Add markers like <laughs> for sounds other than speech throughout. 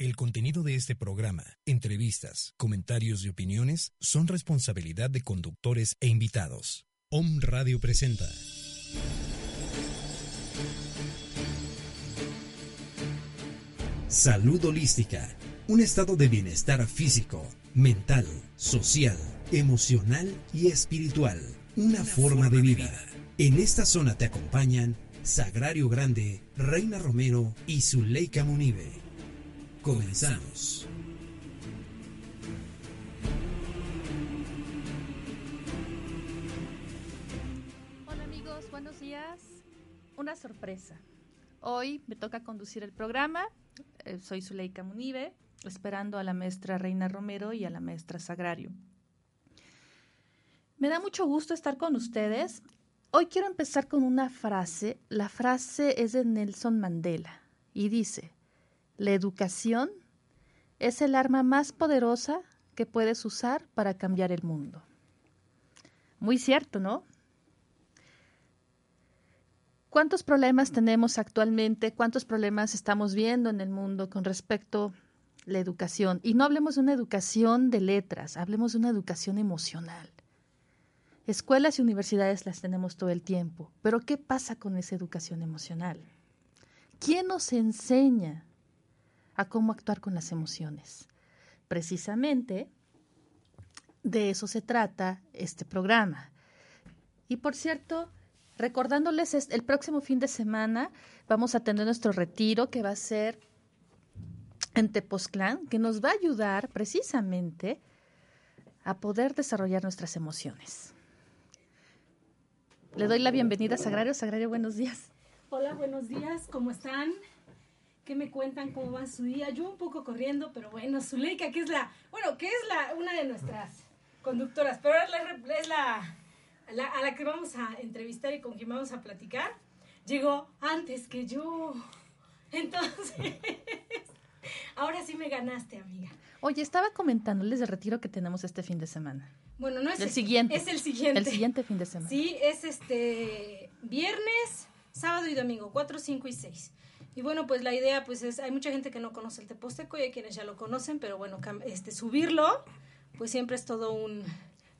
El contenido de este programa, entrevistas, comentarios y opiniones son responsabilidad de conductores e invitados. Om Radio presenta. Salud holística, un estado de bienestar físico, mental, social, emocional y espiritual, una, forma, de vida. En esta zona te acompañan Sagrario Grande, Reina Romero y Zuleika Munive. Comenzamos. Hola amigos, buenos días. Una sorpresa. Hoy me toca conducir el programa. Eh, soy Zuleika Munive, esperando a la maestra Reina Romero y a la maestra Sagrario. Me da mucho gusto estar con ustedes. Hoy quiero empezar con una frase. La frase es de Nelson Mandela y dice, la educación es el arma más poderosa que puedes usar para cambiar el mundo. Muy cierto, ¿no? ¿Cuántos problemas tenemos actualmente? ¿Cuántos problemas estamos viendo en el mundo con respecto a la educación? Y no hablemos de una educación de letras, hablemos de una educación emocional. Escuelas y universidades las tenemos todo el tiempo, pero ¿qué pasa con esa educación emocional? ¿Quién nos enseña a cómo actuar con las emociones. Precisamente de eso se trata este programa. Y por cierto, recordándoles, el próximo fin de semana vamos a tener nuestro retiro que va a ser en Tepoztlán, que nos va a ayudar precisamente a poder desarrollar nuestras emociones. Le doy la bienvenida a Sagrario. Sagrario, buenos días. Hola, buenos días, ¿cómo están? ¿Qué me cuentan? ¿Cómo va su día? Yo un poco corriendo, pero bueno, Zuleika, que es la, bueno, que es la, una de nuestras conductoras, pero es la, la, a la que vamos a entrevistar y con quien vamos a platicar, llegó antes que yo. Entonces, <laughs> ahora sí me ganaste, amiga. Oye, estaba comentándoles el retiro que tenemos este fin de semana. Bueno, no es el, siguiente. Es el siguiente. El siguiente fin de semana. Sí, es este viernes, sábado y domingo, 4, 5 y 6. Y bueno, pues la idea, pues es, hay mucha gente que no conoce el Teposteco y hay quienes ya lo conocen, pero bueno, este, subirlo, pues siempre es todo un,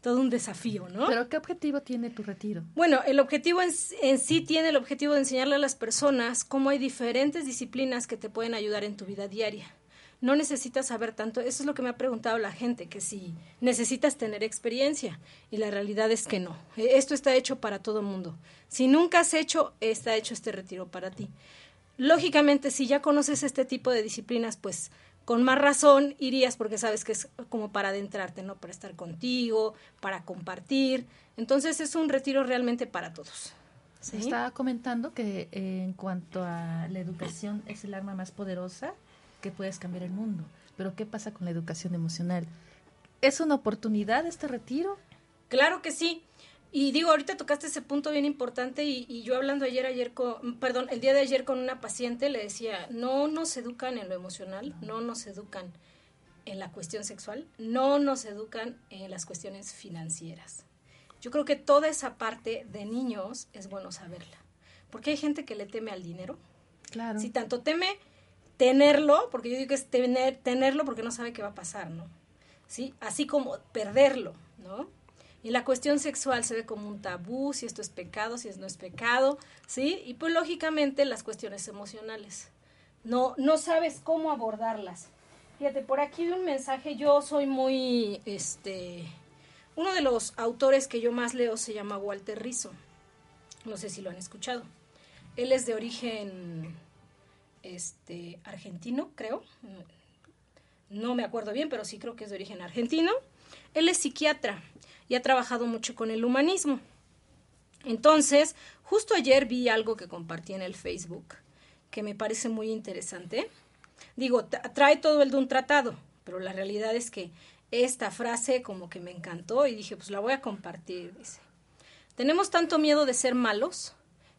todo un desafío, ¿no? Pero ¿qué objetivo tiene tu retiro? Bueno, el objetivo en, en, sí tiene el objetivo de enseñarle a las personas cómo hay diferentes disciplinas que te pueden ayudar en tu vida diaria. No necesitas saber tanto, eso es lo que me ha preguntado la gente, que si necesitas tener experiencia y la realidad es que no. E, esto está hecho para todo mundo. Si nunca has hecho, está hecho este retiro para ti. Lógicamente, si ya conoces este tipo de disciplinas, pues con más razón irías porque sabes que es como para adentrarte, ¿no? Para estar contigo, para compartir. Entonces es un retiro realmente para todos. Estaba comentando que eh, en cuanto a la educación es el arma más poderosa que puedes cambiar el mundo. Pero ¿qué pasa con la educación emocional? ¿Es una oportunidad este retiro? Claro que sí. Y digo, ahorita tocaste ese punto bien importante y, yo hablando ayer, ayer con, perdón, el día de ayer con una paciente le decía, no nos educan en lo emocional, no nos educan en la cuestión sexual, no nos educan en las cuestiones financieras. Yo creo que toda esa parte de niños es bueno saberla, porque hay gente que le teme al dinero. Claro. Si tanto teme tenerlo, porque yo digo que es tener, tenerlo porque no sabe qué va a pasar, ¿no? ¿Sí? Así como perderlo, ¿no? Y la cuestión sexual se ve como un tabú, si esto es pecado, si esto no es pecado, ¿sí? Y pues lógicamente las cuestiones emocionales. No, no sabes cómo abordarlas. Fíjate, por aquí de un mensaje, yo soy muy, este, uno de los autores que yo más leo se llama Walter Rizzo. No sé si lo han escuchado. Él es de origen, este, argentino, creo. No me acuerdo bien, pero sí creo que es de origen argentino. Él es psiquiatra y ha trabajado mucho con el humanismo. Entonces, justo ayer vi algo que compartí en el Facebook que me parece muy interesante. Digo, trae todo el de un tratado, pero la realidad es que esta frase como que me encantó y dije, pues la voy a compartir. Dice, tenemos tanto miedo de ser malos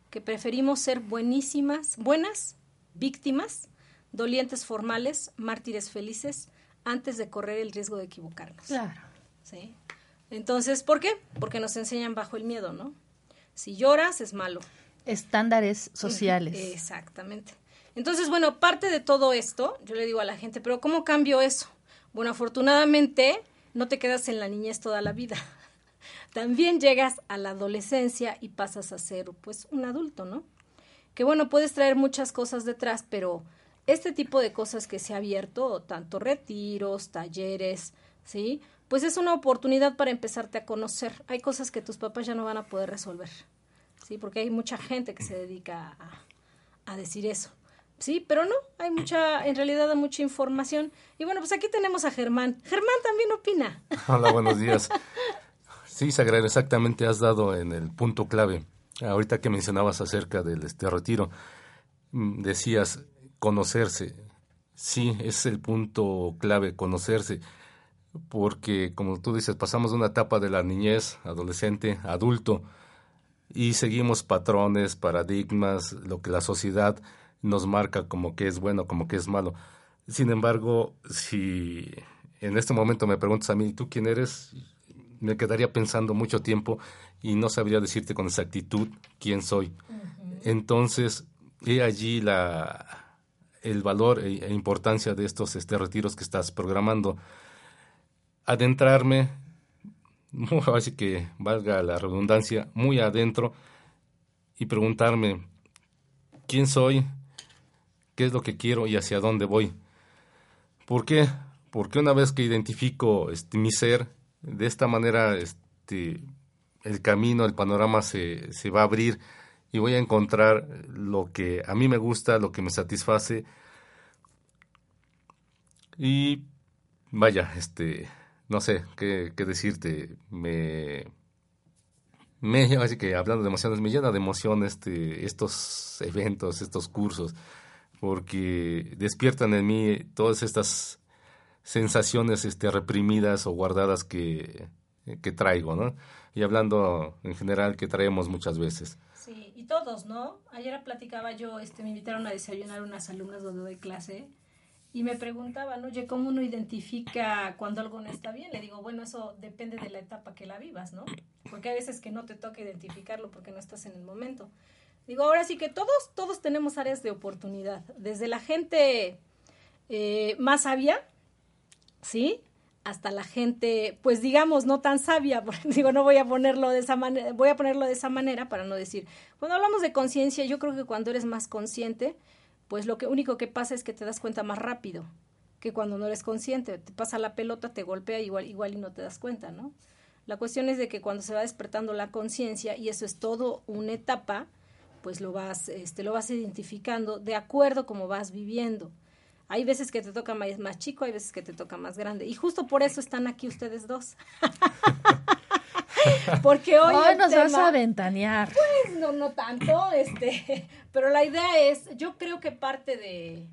que preferimos ser buenísimas, buenas, víctimas, dolientes formales, mártires felices, antes de correr el riesgo de equivocarnos. Claro. ¿Sí? Entonces, ¿por qué? Porque nos enseñan bajo el miedo, ¿no? Si lloras es malo. Estándares sociales. Exactamente. Entonces, bueno, parte de todo esto, yo le digo a la gente, pero ¿cómo cambio eso? Bueno, afortunadamente no te quedas en la niñez toda la vida. <laughs> También llegas a la adolescencia y pasas a ser pues un adulto, ¿no? Que bueno, puedes traer muchas cosas detrás, pero este tipo de cosas que se ha abierto, tanto retiros, talleres, ¿sí? Pues es una oportunidad para empezarte a conocer. Hay cosas que tus papás ya no van a poder resolver, ¿sí? Porque hay mucha gente que se dedica a, decir eso. Sí, pero no, hay mucha, en realidad hay mucha información. Y bueno, pues aquí tenemos a Germán. Germán también opina. <laughs> Hola, buenos días. Sí, Sagrario, exactamente has dado en el punto clave. Ahorita que mencionabas acerca del este retiro, mm, decías conocerse. Sí, es el punto clave, conocerse. Porque, como tú dices, pasamos de una etapa de la niñez, adolescente, adulto, y seguimos patrones, paradigmas, lo que la sociedad nos marca como que es bueno, como que es malo. Sin embargo, si en este momento me preguntas a mí, ¿tú quién eres? Me quedaría pensando mucho tiempo y no sabría decirte con exactitud quién soy. Entonces, he allí la, el valor e, e, importancia de estos este, retiros que estás programando. Adentrarme, <laughs> así que valga la redundancia, muy adentro y preguntarme quién soy, qué es lo que quiero y hacia dónde voy. ¿Por qué? Porque una vez que identifico este, mi ser, de esta manera este, el camino, el panorama se, se va a abrir y voy a encontrar lo que a mí me gusta, lo que me satisface. Y vaya, este, no sé qué, qué decirte, me, me, así que hablando de emociones, me llena de emoción este, estos eventos, estos cursos porque despiertan en mí todas estas sensaciones este, reprimidas o guardadas que, que traigo, ¿no? Y hablando en general que traemos muchas veces. Sí, y todos, ¿no? Ayer platicaba yo, este, me invitaron a desayunar unas alumnas donde doy clase y me preguntaban, oye, ¿cómo uno identifica cuando algo no está bien? Le digo, bueno, eso depende de la etapa que la vivas, ¿no? Porque hay veces que no te toca identificarlo porque no estás en el momento. Digo, ahora sí que todos, todos tenemos áreas de oportunidad, desde la gente eh, más sabia, ¿sí? Hasta la gente, pues digamos, no tan sabia, <laughs> digo, no voy a ponerlo de esa manera, voy a ponerlo de esa manera para no decir, cuando hablamos de conciencia, yo creo que cuando eres más consciente, pues lo que único que pasa es que te das cuenta más rápido que cuando no eres consciente, te pasa la pelota, te golpea igual, igual y no te das cuenta, ¿no? La cuestión es de que cuando se va despertando la conciencia, y eso es todo una etapa, pues lo vas, este, lo vas identificando de acuerdo como vas viviendo. Hay veces que te toca más, más chico, hay veces que te toca más grande. Y justo por eso están aquí ustedes dos. <laughs> <laughs> Porque hoy, nos vas a ventanear. Pues no, no tanto, <laughs> este, pero la idea es, yo creo que parte de,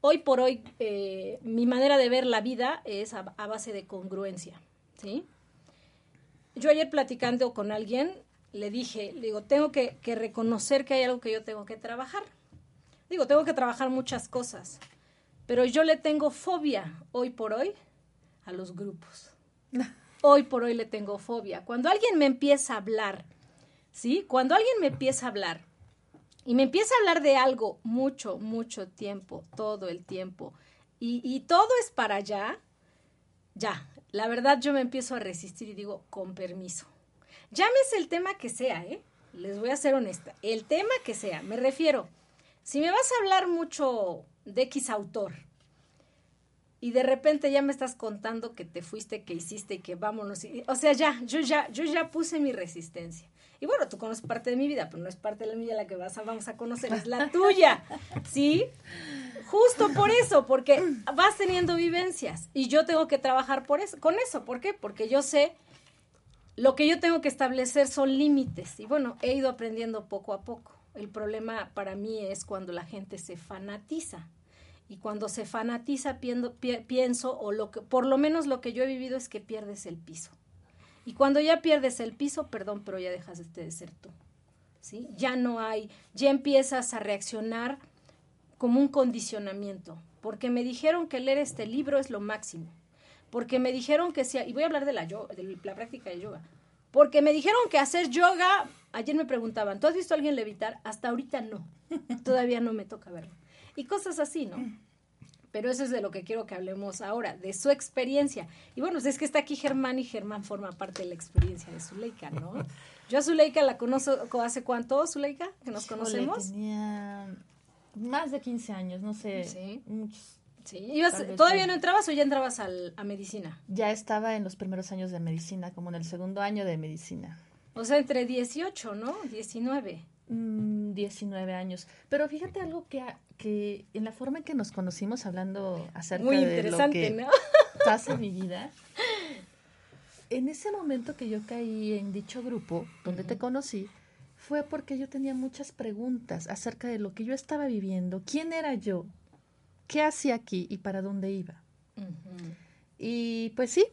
hoy por hoy, eh, mi manera de ver la vida es a, a base de congruencia, ¿sí? Yo ayer platicando con alguien, le dije, le digo, tengo que, reconocer que hay algo que yo tengo que trabajar. Digo, tengo que trabajar muchas cosas, pero yo le tengo fobia hoy por hoy a los grupos. <laughs> Hoy por hoy le tengo fobia. Cuando alguien me empieza a hablar, ¿sí? Cuando alguien me empieza a hablar y me empieza a hablar de algo mucho, mucho tiempo, todo el tiempo, y, todo es para allá, ya, la verdad yo me empiezo a resistir y digo, con permiso Llámese el tema que sea, ¿eh? Les voy a ser honesta. El tema que sea, me refiero. Si me vas a hablar mucho de X autor y de repente ya me estás contando que te fuiste, que hiciste y que vámonos. o sea, ya, yo ya, yo ya puse mi resistencia. Y bueno, tú conoces parte de mi vida, pero no es parte de la mía la que vas a, vamos a conocer, es la <laughs> tuya. ¿Sí? Justo por eso, porque vas teniendo vivencias y yo tengo que trabajar por eso, con eso. ¿Por qué? Porque yo sé lo que yo tengo que establecer son límites y bueno, he ido aprendiendo poco a poco. El problema para mí es cuando la gente se fanatiza. Y cuando se fanatiza pienso, o lo que, por lo menos lo que yo he vivido es que pierdes el piso. Y cuando ya pierdes el piso, perdón, pero ya dejas de ser tú. ¿sí? Ya no hay, ya empiezas a reaccionar como un condicionamiento, porque me dijeron que leer este libro es lo máximo porque me dijeron que sea, y voy a hablar de la, de la práctica de yoga, porque me dijeron que hacer yoga, ayer me preguntaban, ¿tú has visto a alguien levitar? Hasta ahorita no, todavía no me toca verlo. Y cosas así, ¿no? Pero eso es de lo que quiero que hablemos ahora, de su experiencia. Y bueno, es que está aquí Germán y Germán forma parte de la experiencia de Zuleika, ¿no? <laughs> Yo a Zuleika la conozco hace cuánto, Zuleika, que nos conocemos. tenía más de 15 años, no sé. Sí. muchos. Sí. ¿Ibas- Tal vez ¿Todavía no entrabas o ya entrabas al- a medicina? Ya estaba en los primeros años de medicina, como en el segundo año de medicina. O sea, entre 18, ¿no? 19. Mm, 19 años. Pero fíjate algo que, que en la forma en que nos conocimos hablando acerca Muy de lo interesante, que ¿no? <laughs> pasa en mi vida, en ese momento que yo caí en dicho grupo donde te conocí, fue porque yo tenía muchas preguntas acerca de lo que yo estaba viviendo, quién era yo, qué hacía aquí y para dónde iba. Y pues sí,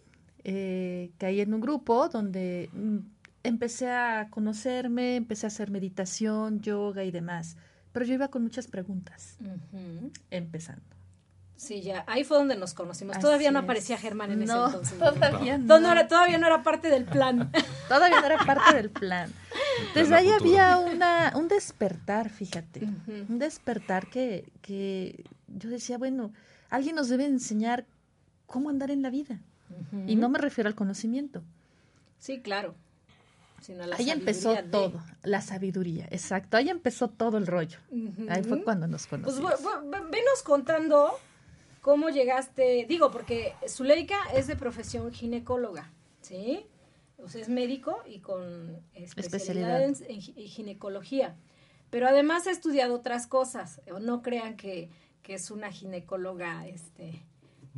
eh, caí en un grupo donde mm, empecé a conocerme, empecé a hacer meditación, yoga y demás. Pero yo iba con muchas preguntas, empezando. Sí, ya, ahí fue donde nos conocimos. Así todavía no aparecía Germán en No, ese entonces. Todavía no. No, no era- todavía no era parte del plan. <laughs> Todavía no era parte del plan. Desde ahí había una, un despertar, fíjate. Un despertar que, que yo decía, bueno, alguien nos debe enseñar cómo andar en la vida. Y no me refiero al conocimiento. Sí, claro. Sino la Ahí empezó de- todo, la sabiduría, exacto. Ahí empezó todo el rollo. Ahí fue cuando nos Pues conocimos. bu- venos contando cómo llegaste, digo, porque Zuleika es de profesión ginecóloga, ¿sí? O sea, es médico y con especialidad, Especialidad. En, en gi- en ginecología. Pero además ha estudiado otras cosas. O No crean que, que es una ginecóloga, este,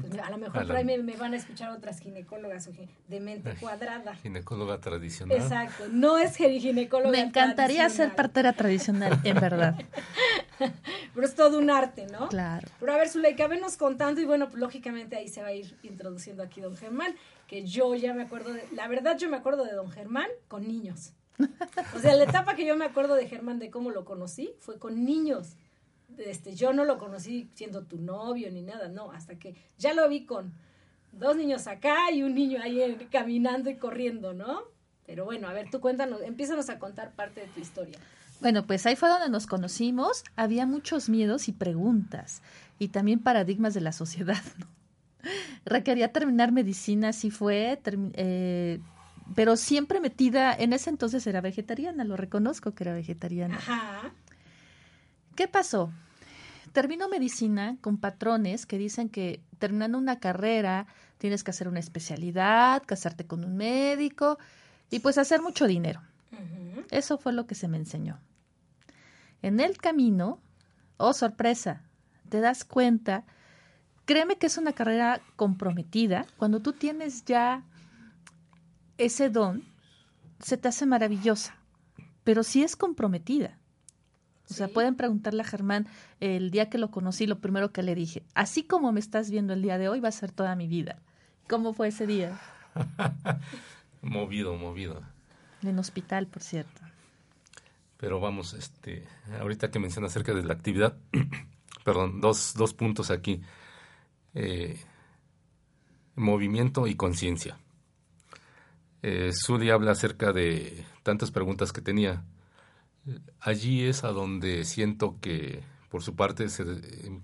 pues a lo mejor A la- por ahí me, me van a escuchar otras ginecólogas de mente cuadrada. Ginecóloga tradicional. Exacto, no es gi- ginecóloga. Me encantaría ser partera tradicional, en verdad. <laughs> Pero es todo un arte, ¿no? Claro. Pero a ver, Zuleika, venos contando y bueno, pues lógicamente ahí se va a ir introduciendo aquí don Germán, que yo ya me acuerdo, de, la verdad yo me acuerdo de don Germán con niños. O sea, la etapa que yo me acuerdo de Germán de cómo lo conocí fue con niños. Este, yo no lo conocí siendo tu novio ni nada, no, hasta que ya lo vi con dos niños acá y un niño ahí caminando y corriendo, ¿no? Pero bueno, a ver, tú cuéntanos, empiezanos a contar parte de tu historia. Bueno, pues ahí fue donde nos conocimos. Había muchos miedos y preguntas y también paradigmas de la sociedad. ¿no? <laughs> Requería terminar medicina, así fue, eh, pero siempre metida, en ese entonces era vegetariana, lo reconozco que era vegetariana. Ajá. ¿Qué pasó? Termino medicina con patrones que dicen que terminando una carrera tienes que hacer una especialidad, casarte con un médico y pues hacer mucho dinero. Eso fue lo que se me enseñó. En el camino, oh sorpresa, te das cuenta, créeme que es una carrera comprometida. Cuando tú tienes ya ese don, se te hace maravillosa, pero sí es comprometida. O sea, Sí. pueden preguntarle a Germán el día que lo conocí, lo primero que le dije, así como me estás viendo el día de hoy, va a ser toda mi vida. ¿Cómo fue ese día? <laughs> Movido, movido. En hospital, por cierto. Pero vamos, este, ahorita que menciona acerca de la actividad, <clears throat> perdón, dos, dos puntos aquí. Eh, movimiento y conciencia. Eh, habla acerca de tantas preguntas que tenía. Allí es a donde siento que por su parte se eh,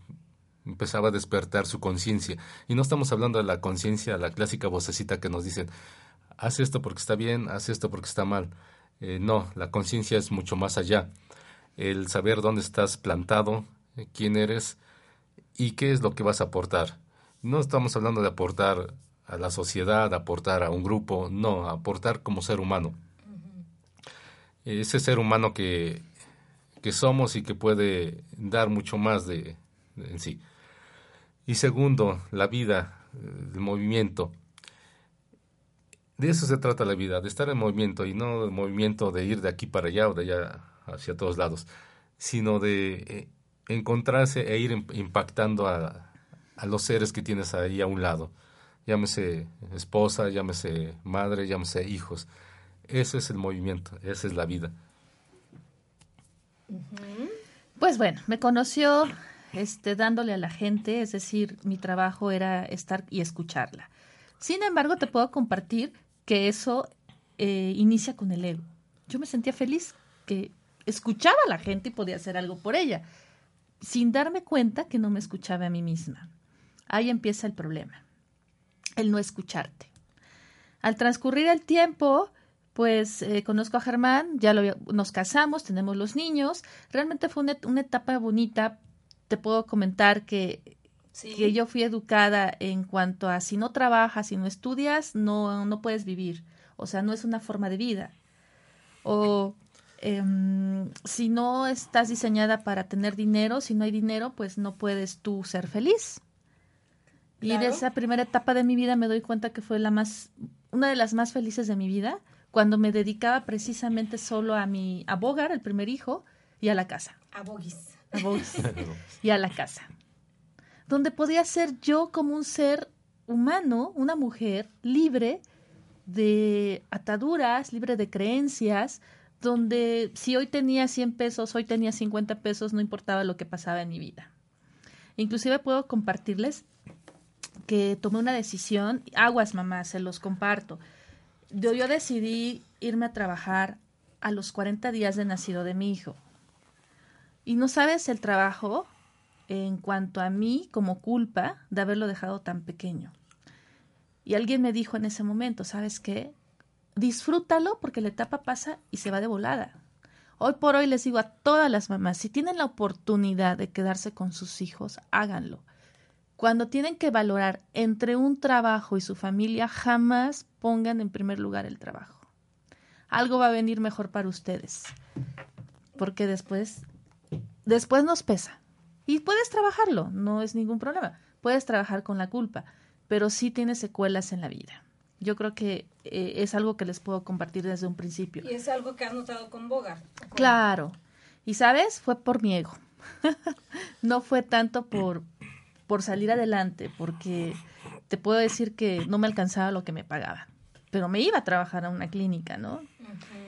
empezaba a despertar su conciencia. Y no estamos hablando de la conciencia, la clásica vocecita que nos dicen, haz esto porque está bien, haz esto porque está mal. Eh, no, la conciencia es mucho más allá. El saber dónde estás plantado, eh, quién eres y qué es lo que vas a aportar. No estamos hablando de aportar a la sociedad, aportar a un grupo, no, aportar como ser humano. Ese ser humano que, que somos y que puede dar mucho más de, en sí. Y segundo, la vida, eh, el movimiento. De eso se trata la vida, de estar en movimiento y no el movimiento de ir de aquí para allá o de allá hacia todos lados, sino de eh, encontrarse e ir im- impactando a, a los seres que tienes ahí a un lado. Llámese esposa, llámese madre, llámese hijos. Ese es el movimiento, esa es la vida. Pues bueno, me conoció este, dándole a la gente, es decir, mi trabajo era estar y escucharla. Sin embargo, te puedo compartir que eso eh, inicia con el ego. Yo me sentía feliz que escuchaba a la gente y podía hacer algo por ella. sin darme cuenta que no me escuchaba a mí misma. Ahí empieza el problema, el no escucharte. Al transcurrir el tiempo, pues eh, conozco a Germán, ya lo, nos casamos, tenemos los niños. Realmente fue una, etapa bonita. Te puedo comentar que, que yo fui educada en cuanto a si no trabajas, si no estudias, no, no puedes vivir. O sea, no es una forma de vida. O em, si no estás diseñada para tener dinero, si no hay dinero, pues no puedes tú ser feliz. Y en esa primera etapa de mi vida me doy cuenta que fue la más, una de las más felices de mi vida cuando me dedicaba precisamente solo a mi a Bogar, el primer hijo, y a la casa. A Bogis. A Bogis. <laughs> y a la casa. Donde podía ser yo como un ser humano, una mujer libre de ataduras, libre de creencias, donde si hoy tenía 100 pesos, hoy tenía 50 pesos, no importaba lo que pasaba en mi vida. Inclusive puedo compartirles que tomé una decisión, aguas mamá, se los comparto yo, decidí irme a trabajar a los 40 días de nacido de mi hijo. Y no sabes el trabajo en cuanto a mí como culpa de haberlo dejado tan pequeño. Y alguien me dijo en ese momento, ¿sabes qué? Disfrútalo porque la etapa pasa y se va de volada. Hoy por hoy les digo a todas las mamás, si tienen la oportunidad de quedarse con sus hijos, háganlo. Cuando tienen que valorar entre un trabajo y su familia, jamás pongan en primer lugar el trabajo. Algo va a venir mejor para ustedes, porque después, después nos pesa. Y puedes trabajarlo, no es ningún problema. Puedes trabajar con la culpa, pero sí tiene secuelas en la vida. Yo creo que eh, es algo que les puedo compartir desde un principio. Y es algo que has notado con Bogart. Claro. Y sabes, fue por mi ego. <laughs> no fue tanto por, por salir adelante, porque te puedo decir que no me alcanzaba lo que me pagaban, pero me iba a trabajar a una clínica, ¿no?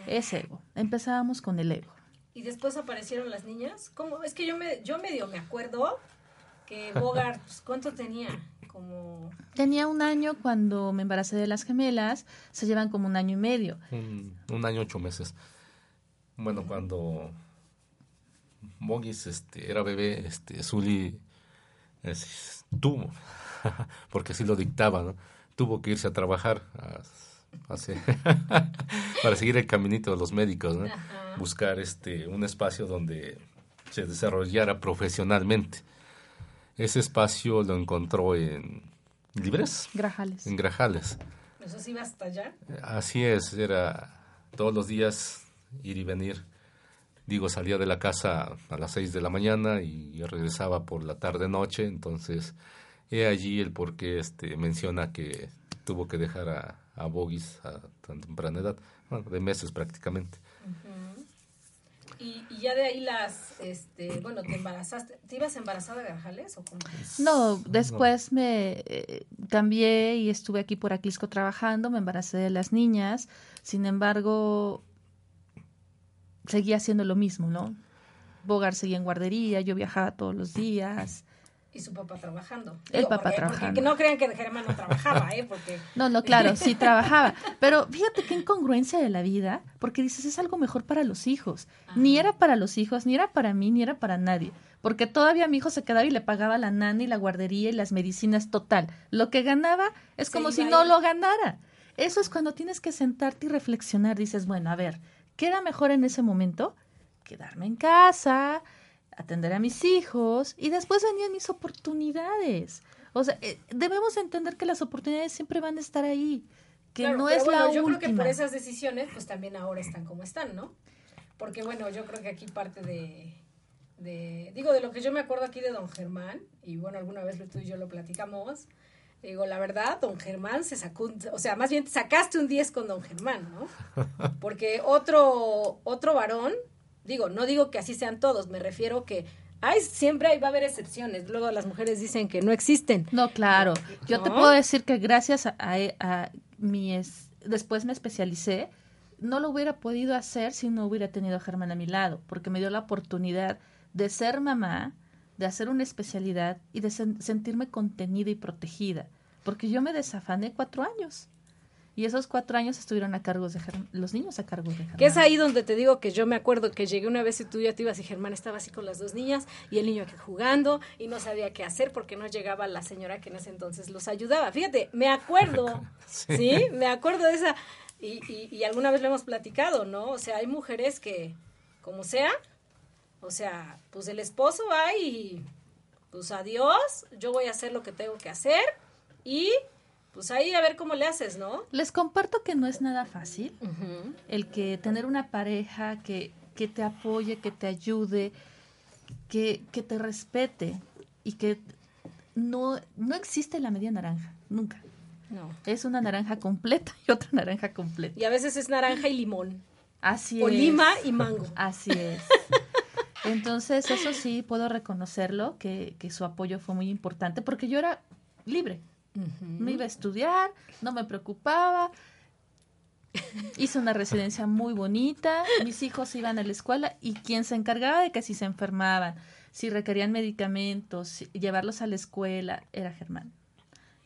Es ego. Empezábamos con el ego. ¿Y después aparecieron las niñas? ¿Cómo? Es que yo, me, yo medio me acuerdo que Bogart, pues, ¿cuánto tenía? Como... Tenía un año cuando me embaracé de las gemelas, se llevan como un año y medio. Un, un año, ocho meses. Bueno, cuando Mogis este, era bebé, este, Zully tuvo, <laughs> porque así lo dictaba, ¿no? tuvo que irse a trabajar <laughs> para seguir el caminito de los médicos, ¿no? buscar este un espacio donde se desarrollara profesionalmente. Ese espacio lo encontró en Libres. Grajales. En Grajales. ¿Eso sí iba hasta allá? Así es, era todos los días ir y venir digo, salía de la casa a las seis de la mañana y regresaba por la tarde-noche, entonces he allí el por qué este, menciona que tuvo que dejar a, a Bogis a tan temprana edad, bueno, de meses prácticamente. y, ya de ahí las, este, bueno, te embarazaste, ¿te ibas embarazada de Garjales o cómo? No, después me eh, cambié y estuve aquí por Aquisco trabajando, me embaracé de las niñas, sin embargo, seguía haciendo lo mismo, ¿no? Bogar seguía en guardería, yo viajaba todos los días. Y su papá trabajando. El papá trabajando. que no crean que Germán no trabajaba, ¿eh? Porque... No, no, claro, sí <laughs> trabajaba. Pero fíjate qué incongruencia de la vida, porque dices, es algo mejor para los hijos. Ni era para los hijos, ni era para mí, ni era para nadie. Porque todavía mi hijo se quedaba y le pagaba la nana y la guardería y las medicinas total. Lo que ganaba es como si no lo ganara. Eso es cuando tienes que sentarte y reflexionar. Dices, bueno, a ver, queda mejor en ese momento quedarme en casa, atender a mis hijos y después venían mis oportunidades. O sea, eh, debemos entender que las oportunidades siempre van a estar ahí, que no es la yo creo que por esas decisiones, pues también ahora están como están, ¿no? Porque bueno, yo creo que aquí parte de, de, digo, de lo que yo me acuerdo aquí de don Germán, y bueno, alguna vez tú y yo lo platicamos, Digo, la verdad, don Germán se sacó, o sea, más bien sacaste un 10 con don Germán, ¿no? <laughs> Porque otro, otro varón, digo, no digo que así sean todos, me refiero que hay, siempre hay, va a haber excepciones. Luego las mujeres dicen que no existen. No, claro. Yo te puedo decir que gracias a, a, mi, es, después me especialicé, no lo hubiera podido hacer si no hubiera tenido a Germán a mi lado, porque me dio la oportunidad de ser mamá, de hacer una especialidad y de sentirme contenida y protegida, porque yo me desafané cuatro años. Y esos cuatro años estuvieron a cargo de Germán, los niños a cargo de Germán. Que es ahí donde te digo que yo me acuerdo que llegué una vez y tú ya te ibas y Germán estaba así con las dos niñas y el niño aquí jugando y no sabía qué hacer porque no llegaba la señora que en ese entonces los ayudaba. Fíjate, me acuerdo, <laughs> ¿sí? Me acuerdo de esa... Y, y, y alguna vez lo hemos platicado, ¿no? O sea, hay mujeres que, como sea, o sea, pues el esposo va y pues adiós, yo voy a hacer lo que tengo que hacer y pues ahí a ver cómo le haces, ¿no? Les comparto que no es nada fácil el que tener una pareja que, que te apoye, que te ayude, que, que te respete y que no, no existe la media naranja, nunca. No. Es una naranja completa y otra naranja completa. Y a veces es naranja y limón. Así o es. lima y mango. Así es. <laughs> Entonces, eso sí, puedo reconocerlo, que, que su apoyo fue muy importante, porque yo era libre. Me iba a estudiar, no me preocupaba. Hice una residencia muy bonita, mis hijos iban a la escuela y quien se encargaba de que si se enfermaban, si requerían medicamentos, si- llevarlos a la escuela, era Germán.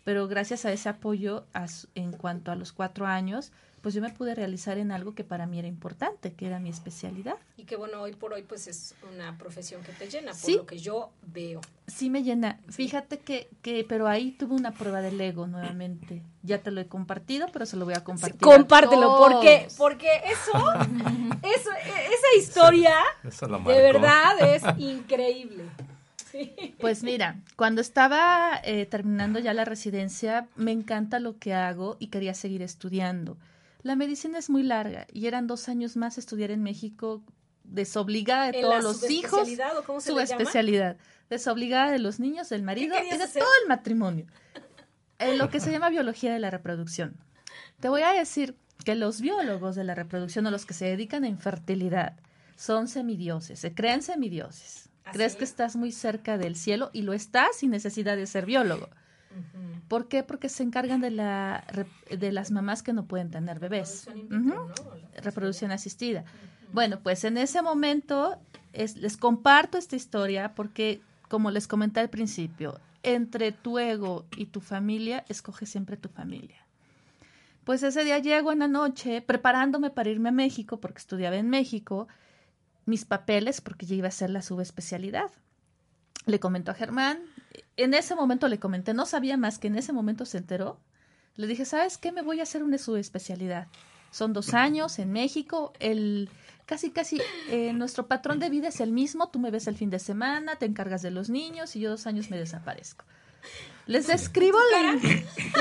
Pero gracias a ese apoyo a su- en cuanto a los cuatro años, pues yo me pude realizar en algo que para mí era importante, que era mi especialidad. Y que bueno, hoy por hoy pues es una profesión que te llena, por Sí. lo que yo veo. Sí me llena. Fíjate que, que, pero ahí tuve una prueba del ego nuevamente. Ya te lo he compartido, pero se lo voy a compartir. a Compártelo, porque, todos. porque eso, <laughs> eso, e- esa historia de verdad es <laughs> increíble. Sí. Pues mira, cuando estaba eh, terminando ya la residencia, me encanta lo que hago y quería seguir estudiando. La medicina es muy larga y eran dos años más estudiar en México, desobligada de ¿En todos los hijos. subespecialidad o cómo se su le llama? especialidad, desobligada de los niños, del marido y de hacer? todo el matrimonio. En lo que se llama biología de la reproducción. Te voy a decir que los biólogos de la reproducción o los que se dedican a infertilidad son semidioses, se creen semidioses. ¿Ah, Crees que estás muy cerca del cielo y lo estás sin necesidad de ser biólogo. ¿Por qué? Porque se encargan de, la, de las mamás que no pueden tener bebés. Reproducción asistida. Bueno, pues en ese momento es- les comparto esta historia porque, como les comenté al principio, entre tu ego y tu familia, escoge siempre tu familia. Pues ese día llego en la noche preparándome para irme a México, porque estudiaba en México, mis papeles, porque ya iba a hacer la subespecialidad. Le comentó a Germán, en ese momento le comenté, no sabía más que en ese momento se enteró. Le dije, ¿sabes qué? Me voy a hacer una subespecialidad. Son dos años en México, el casi casi eh, nuestro patrón de vida es el mismo, tú me ves el fin de semana, te encargas de los niños y yo dos años me desaparezco. Les describo la,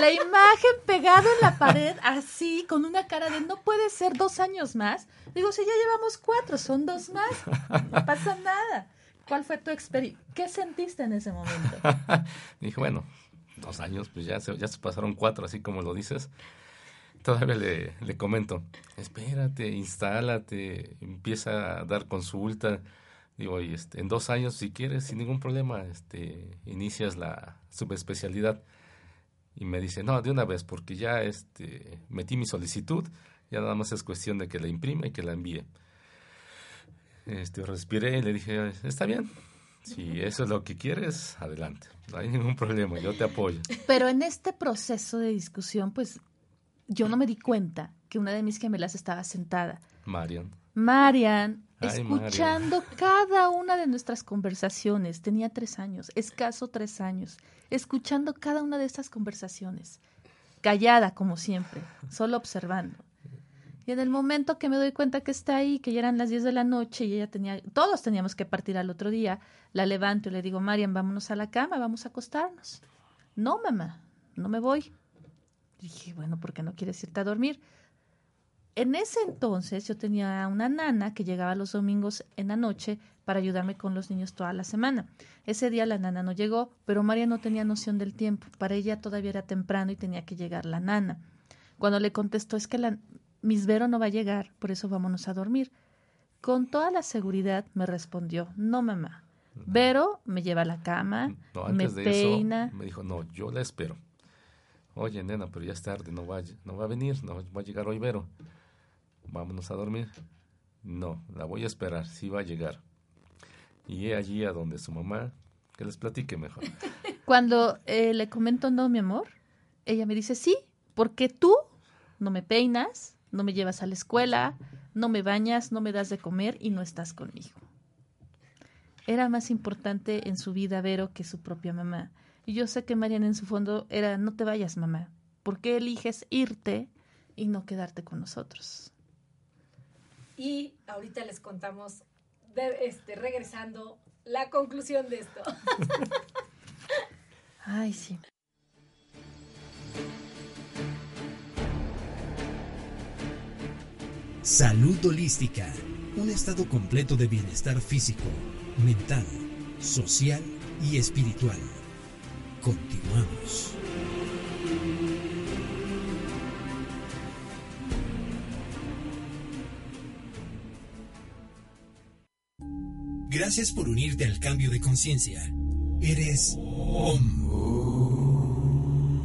la imagen pegada en la pared así, con una cara de no puede ser dos años más. Digo, si ya llevamos cuatro, son dos más, no pasa nada. ¿Cuál fue tu experiencia? ¿Qué sentiste en ese momento? <laughs> Dije, bueno, dos años, pues ya se, ya pasaron cuatro, así como lo dices. Todavía le, le comento, espérate, instálate, empieza a dar consulta. Digo, y este, en dos años, si quieres, sin ningún problema, este, inicias la subespecialidad. Y me dice, no, de una vez, porque ya este, metí mi solicitud, ya nada más es cuestión de que la imprima y que la envíe. Este, respiré y le dije, está bien, si eso es lo que quieres, adelante, no hay ningún problema, yo te apoyo. Pero en este proceso de discusión, pues yo no me di cuenta que una de mis gemelas estaba sentada. Marian. Marian, Ay, escuchando cada una de nuestras conversaciones. Tenía tres años, escaso tres años, escuchando cada una de estas conversaciones. Callada, como siempre, solo observando. Y en el momento que me doy cuenta que está ahí, que ya eran las 10 de la noche y ella tenía, todos teníamos que partir al otro día, la levanto y le digo, Marian, vámonos a la cama, vamos a acostarnos. No, mamá, no me voy. Dije, bueno, ¿por qué no quieres irte a dormir? En ese entonces yo tenía una nana que llegaba los domingos en la noche para ayudarme con los niños toda la semana. Ese día la nana no llegó, pero María no tenía noción del tiempo. Para ella todavía era temprano y tenía que llegar la nana. Cuando le contestó es que la Miss Vero no va a llegar, por eso vámonos a dormir. Con toda la seguridad me respondió, no mamá. Vero me lleva a la cama, No, me antes de peina. eso, me dijo, no, yo la espero. Oye, nena, pero ya es tarde, no va, no va a venir, no va a llegar hoy Vero. Vámonos a dormir. No, la voy a esperar, sí va a llegar. Y he allí a donde su mamá, que les platique mejor. <laughs> Cuando eh, le comento no, mi amor, ella me dice, sí, porque tú no me peinas, no me llevas a la escuela, no me bañas, no me das de comer y no estás conmigo. Era más importante en su vida Vero que su propia mamá. Y yo sé que Mariana en su fondo era, no te vayas mamá, ¿por qué eliges irte y no quedarte con nosotros? Y ahorita les contamos, este, regresando, la conclusión de esto. <laughs> Ay, sí. Salud holística, un estado completo de bienestar físico, mental, social y espiritual. Continuamos. Gracias por unirte al cambio de conciencia. Eres OM.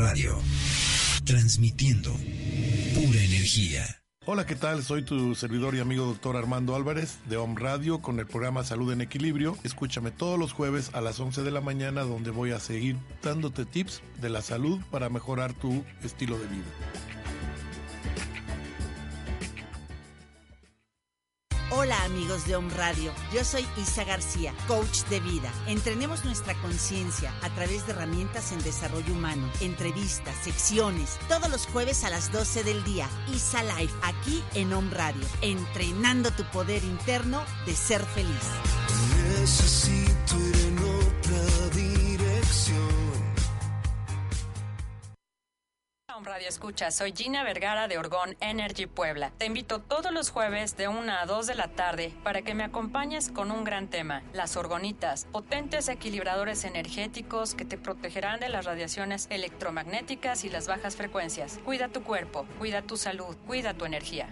Radio, transmitiendo pura energía. Hola, ¿qué tal? Soy tu servidor y amigo doctor Armando Álvarez de Om Radio con el programa Salud en Equilibrio. Escúchame todos los jueves a las 11 de la mañana donde voy a seguir dándote tips de la salud para mejorar tu estilo de vida. Hola amigos de Om Radio, yo soy Isa García, coach de vida. Entrenemos nuestra conciencia a través de herramientas en desarrollo humano, entrevistas, secciones, todos los jueves a las 12 del día. Isa Life, aquí en Om Radio, entrenando tu poder interno de ser feliz. Radio Escucha, soy Gina Vergara de Orgón Energy Puebla. Te invito todos los jueves de 1 a 2 de la tarde para que me acompañes con un gran tema, las orgonitas, potentes equilibradores energéticos que te protegerán de las radiaciones electromagnéticas y las bajas frecuencias. Cuida tu cuerpo, cuida tu salud, cuida tu energía.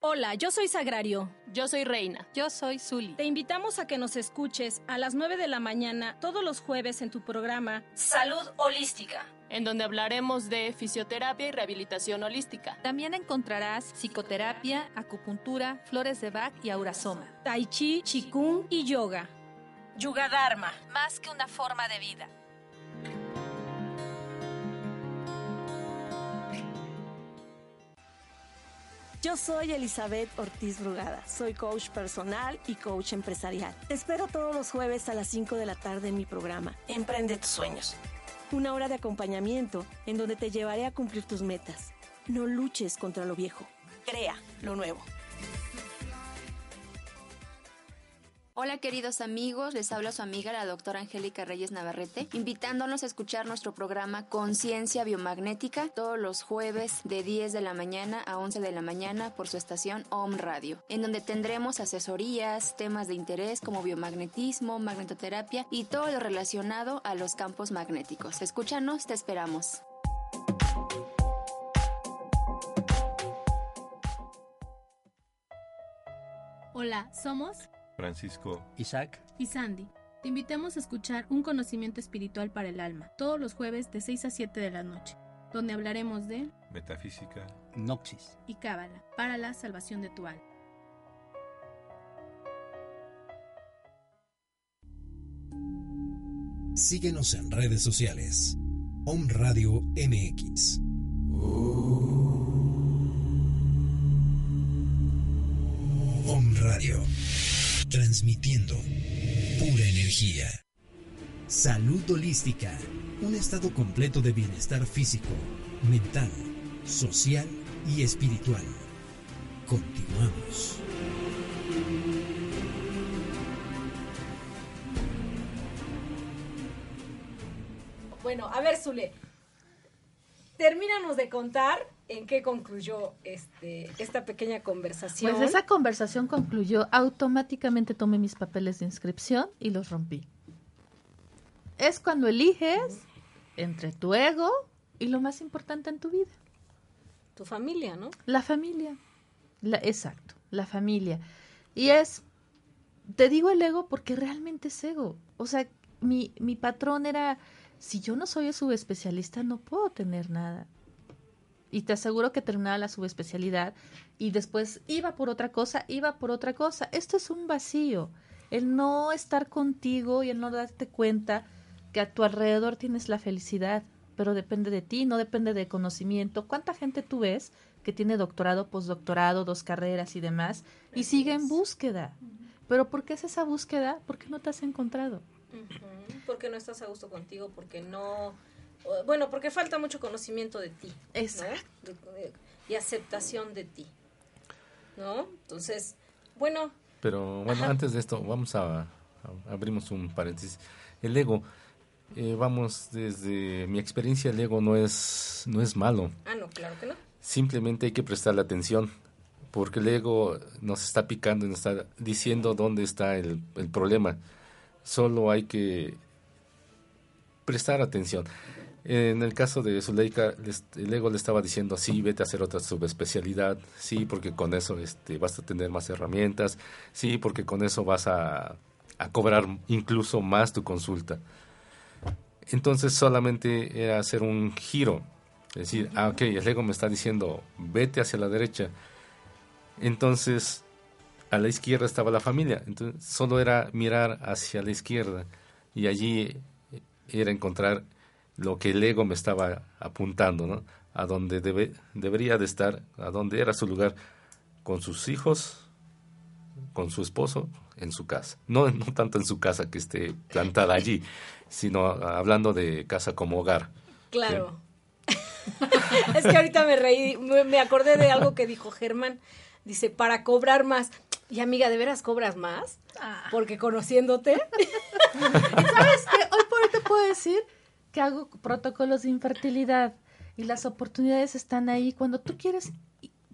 Hola, yo soy Sagrario. Yo soy Reina. Yo soy Zuli. Te invitamos a que nos escuches a las 9 de la mañana todos los jueves en tu programa Salud Holística, en donde hablaremos de fisioterapia y rehabilitación holística. También encontrarás psicoterapia, acupuntura, flores de Bach y aurasoma, tai chi, chikung y yoga. Yuga Dharma, más que una forma de vida. Yo soy Elizabeth Ortiz Brugada, soy coach personal y coach empresarial. Te espero todos los jueves a las 5 de la tarde en mi programa Emprende tus sueños. Una hora de acompañamiento en donde te llevaré a cumplir tus metas. No luches contra lo viejo, crea lo nuevo. Hola queridos amigos, les habla su amiga la doctora Angélica Reyes Navarrete, invitándonos a escuchar nuestro programa Conciencia Biomagnética todos los jueves de 10 de la mañana a 11 de la mañana por su estación OM Radio, en donde tendremos asesorías, temas de interés como biomagnetismo, magnetoterapia y todo lo relacionado a los campos magnéticos. Escúchanos, te esperamos. Hola, somos Francisco, Isaac y Sandy. Te invitamos a escuchar Un conocimiento espiritual para el alma, todos los jueves de 6 a 7 de la noche, donde hablaremos de metafísica, Noxis y Cábala, para la salvación de tu alma. Síguenos en redes sociales. Om Radio MX. Om Radio. Transmitiendo pura energía. Salud holística. Un estado completo de bienestar físico, mental, social y espiritual. Continuamos. Bueno, a ver, Zule. Termínanos de contar en qué concluyó este, esta pequeña conversación. Pues esa conversación concluyó, automáticamente tomé mis papeles de inscripción y los rompí. Es cuando eliges entre tu ego y lo más importante en tu vida. Tu familia, ¿no? La familia. La, exacto, la familia. Y es, te digo el ego porque realmente es ego. O sea, mi, mi patrón era, si yo no soy subespecialista, no puedo tener nada. Y te aseguro que terminaba la subespecialidad y después iba por otra cosa, iba por otra cosa. Esto es un vacío. El no estar contigo y el no darte cuenta que a tu alrededor tienes la felicidad, pero depende de ti, no depende de conocimiento. ¿Cuánta gente tú ves que tiene doctorado, postdoctorado, dos carreras y demás y sigue en búsqueda? Pero ¿por qué es esa búsqueda? Porque no te has encontrado. Porque no estás a gusto contigo, porque no... Bueno, porque falta mucho conocimiento de ti. Exacto. y aceptación de ti. ¿No? Entonces, bueno... Pero bueno, antes de esto, vamos a, abrimos un paréntesis. El ego, eh, vamos, desde mi experiencia, el ego no es, no es malo. Ah, no, claro que no. Simplemente hay que prestarle atención, porque el ego nos está picando y nos está diciendo dónde está el, el problema. Solo hay que prestar atención. En el caso de Zuleika, el ego le estaba diciendo, sí, vete a hacer otra subespecialidad, sí, porque con eso este, vas a tener más herramientas, sí, porque con eso vas a, a cobrar incluso más tu consulta. Entonces solamente era hacer un giro, es decir, ah, ok, el ego me está diciendo, vete hacia la derecha. Entonces, a la izquierda estaba la familia, entonces solo era mirar hacia la izquierda y allí era encontrar lo que el ego me estaba apuntando, ¿no? A donde debe, debería de estar, a donde era su lugar, con sus hijos, con su esposo, en su casa. No, no tanto en su casa que esté plantada allí, sino hablando de casa como hogar. Claro. <laughs> es que ahorita me reí, me acordé de algo que dijo Germán. Dice, para cobrar más. Y amiga, ¿de veras cobras más? Ah. Porque conociéndote. <laughs> ¿Sabes qué? Hoy por hoy te puedo decir que hago protocolos de infertilidad y las oportunidades están ahí. Cuando tú quieres,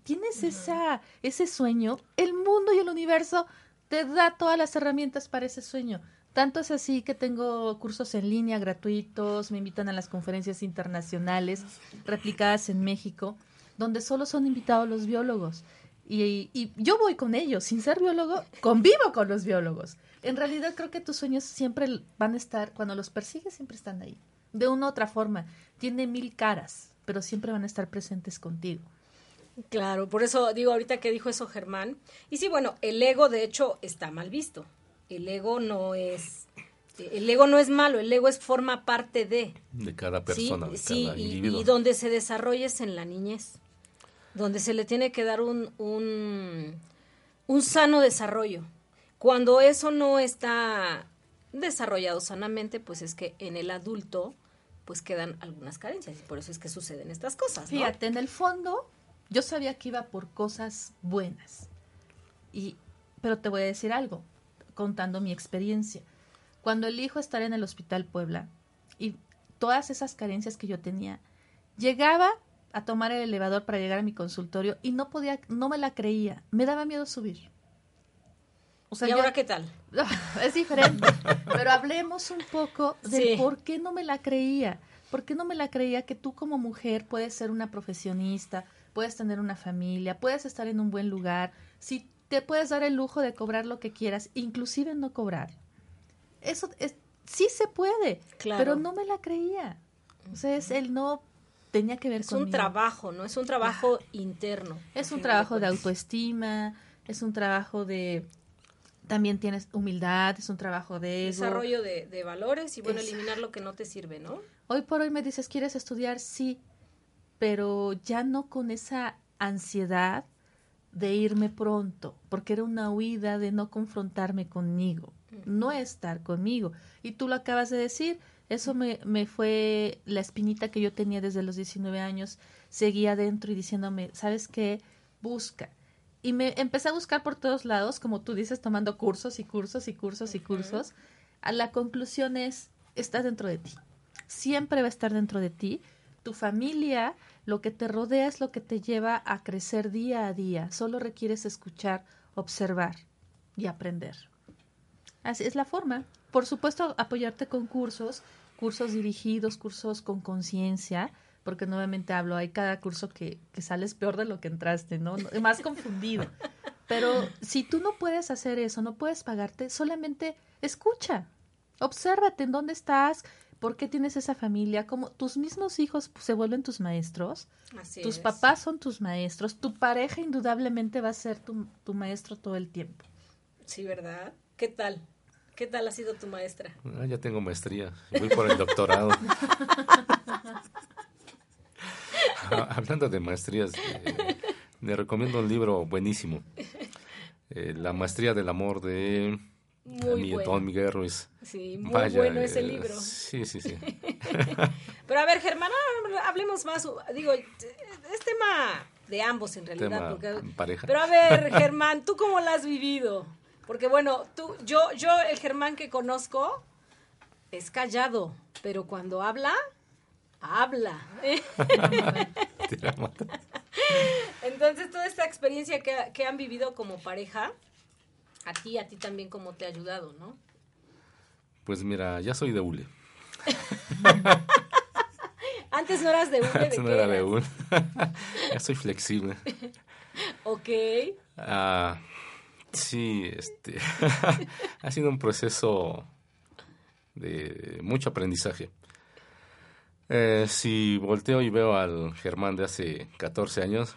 tienes esa, ese sueño, el mundo y el universo te da todas las herramientas para ese sueño. Tanto es así que tengo cursos en línea gratuitos, me invitan a las conferencias internacionales replicadas en México, donde solo son invitados los biólogos. Y, y, yo voy con ellos, sin ser biólogo, convivo con los biólogos. En realidad creo que tus sueños siempre van a estar, cuando los persigues, siempre están ahí de una u otra forma. Tiene mil caras, pero siempre van a estar presentes contigo. Claro, por eso digo ahorita que dijo eso Germán. Y sí, bueno, el ego de hecho está mal visto. El ego no es el ego no es malo, el ego es forma parte de de cada persona, de sí, cada y, individuo. y donde se desarrolla es en la niñez. Donde se le tiene que dar un, un un sano desarrollo. Cuando eso no está desarrollado sanamente, pues es que en el adulto pues quedan algunas carencias y por eso es que suceden estas cosas. Fíjate, en el fondo yo sabía que iba por cosas buenas. Y, pero te voy a decir algo, contando mi experiencia. Cuando elijo estar en el Hospital Puebla y todas esas carencias que yo tenía, llegaba a tomar el elevador para llegar a mi consultorio y no podía, no me la creía, me daba miedo subir. O sea, ¿Y ahora qué tal? <laughs> Es diferente. Pero hablemos un poco de sí. por qué no me la creía. ¿Por qué no me la creía que tú como mujer puedes ser una profesionista, puedes tener una familia, puedes estar en un buen lugar, si te puedes dar el lujo de cobrar lo que quieras, inclusive no cobrar? Eso es, sí se puede, claro. pero no me la creía. O sea, es el no tenía que ver es con un trabajo, ¿no? Es un trabajo interno. Es un trabajo de, de autoestima, es un trabajo de también tienes humildad, es un trabajo de ego. Desarrollo de, de valores y bueno, eliminar lo que no te sirve, ¿no? Hoy por hoy me dices, ¿quieres estudiar? Sí, pero ya no con esa ansiedad de irme pronto, porque era una huida de no confrontarme conmigo, uh -huh. no estar conmigo. Y tú lo acabas de decir, eso me, me fue la espinita que yo tenía desde los 19 años, seguía adentro y diciéndome, ¿sabes qué? Busca y me empecé a buscar por todos lados, como tú dices, tomando cursos y cursos y cursos y cursos. A la conclusión es, está dentro de ti. Siempre va a estar dentro de ti. Tu familia, lo que te rodea es lo que te lleva a crecer día a día. Solo requieres escuchar, observar y aprender. Así es la forma. por supuesto, apoyarte con cursos, cursos dirigidos, cursos con conciencia, porque nuevamente hablo, hay cada curso que, que sales peor de lo que entraste, ¿no? Más confundido. Pero si tú no puedes hacer eso, no puedes pagarte, solamente escucha, obsérvate en dónde estás, por qué tienes esa familia, como tus mismos hijos se vuelven tus maestros, Así tus es. papás son tus maestros, tu pareja indudablemente va a ser tu, tu maestro todo el tiempo. Sí, ¿verdad? ¿Qué tal? ¿Qué tal ha sido tu maestra? Ah, ya tengo maestría, voy por el doctorado. <laughs> Hablando de maestrías, eh, le recomiendo un libro buenísimo. Eh, La maestría del amor de Muy Mi- bueno. Don Miguel Ruiz. Sí, muy bueno ese eh, libro. Sí, sí, sí. <laughs> Pero a ver, Germán, hablemos más. Digo, es tema de ambos en realidad. Tema porque- pareja. Pero a ver, <laughs> Germán, ¿tú cómo la has vivido? Porque bueno, tú, yo, yo, el Germán que conozco es callado, pero cuando habla, habla. <laughs> Entonces, toda esta experiencia que, que han vivido como pareja, a ti, a ti también, ¿cómo te ha ayudado, no? Pues mira, ya soy de hule. <laughs> Antes no eras de hule, ¿de Antes no qué era de hule. <laughs> ya soy flexible. Ok. Ah, sí, este ha sido un proceso de mucho aprendizaje. Eh, si volteo y veo al Germán de hace 14 años,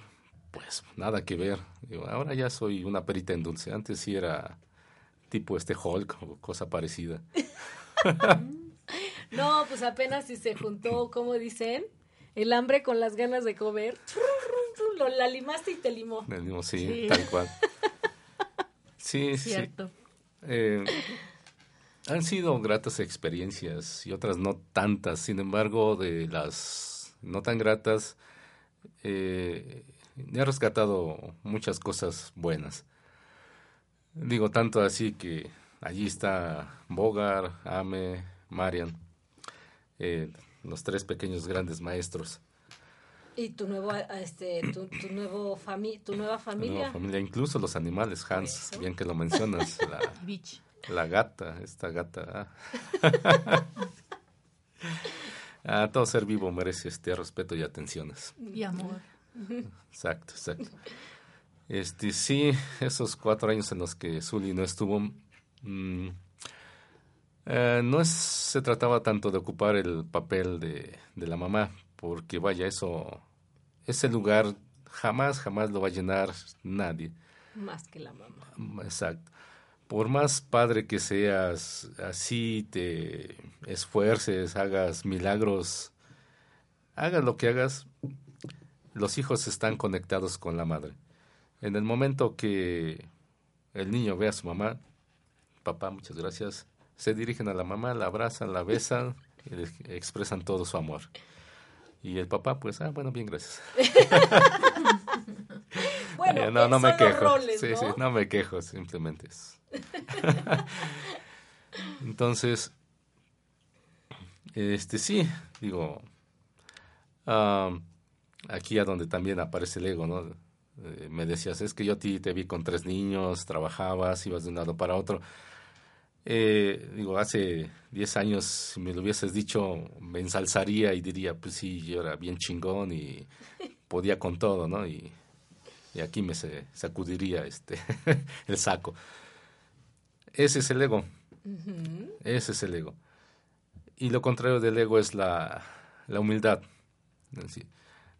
pues nada que ver. Digo, ahora ya soy una perita en dulce. Antes sí era tipo este Hulk o cosa parecida. <laughs> No, pues apenas si se juntó, como dicen, el hambre con las ganas de comer. Lo, la limaste y te limó. Sí, Sí. tal cual. <laughs> Sí, sí. Cierto. Eh, han sido gratas experiencias y otras no tantas. Sin embargo, de las no tan gratas, eh, he rescatado muchas cosas buenas. Digo, tanto así que allí está Bogar, Ame, Marian, eh, los tres pequeños grandes maestros. Y tu nuevo, este, tu, tu nuevo fami tu nueva familia. nueva familia, incluso los animales, Hans, bien que lo mencionas, <laughs> la, Bitch. La gata, esta gata. ah. <laughs> Ah, todo ser vivo merece este respeto y atenciones. Y amor. Exacto, exacto. Este, sí, esos cuatro años en los que Zully no estuvo, mm, eh, no es, se trataba tanto de ocupar el papel de, de la mamá, porque vaya, eso, ese lugar jamás, jamás lo va a llenar nadie. Más que la mamá. Exacto. Por más padre que seas, así te esfuerces, hagas milagros, hagas lo que hagas, los hijos están conectados con la madre. En el momento que el niño ve a su mamá, papá, muchas gracias, se dirigen a la mamá, la abrazan, la besan y le expresan todo su amor. Y el papá, pues, ah, bueno, bien, gracias. <laughs> Bueno, Eh, no, no me quejo. roles, sí, ¿no? sí, no me quejo, simplemente es. <laughs> Entonces, este sí, digo, am, aquí a donde también aparece el ego, ¿no? Eh, me decías, es que yo a ti te vi con tres niños, trabajabas, ibas de un lado para otro. Eh, digo, hace 10 años, si me lo hubieses dicho, me ensalzaría y diría, pues sí, yo era bien chingón y podía con todo, ¿no? Y, y aquí me se, sacudiría este <laughs> el saco. Ese es el ego. Ese es el ego. Y lo contrario del ego es la, la humildad. Decir,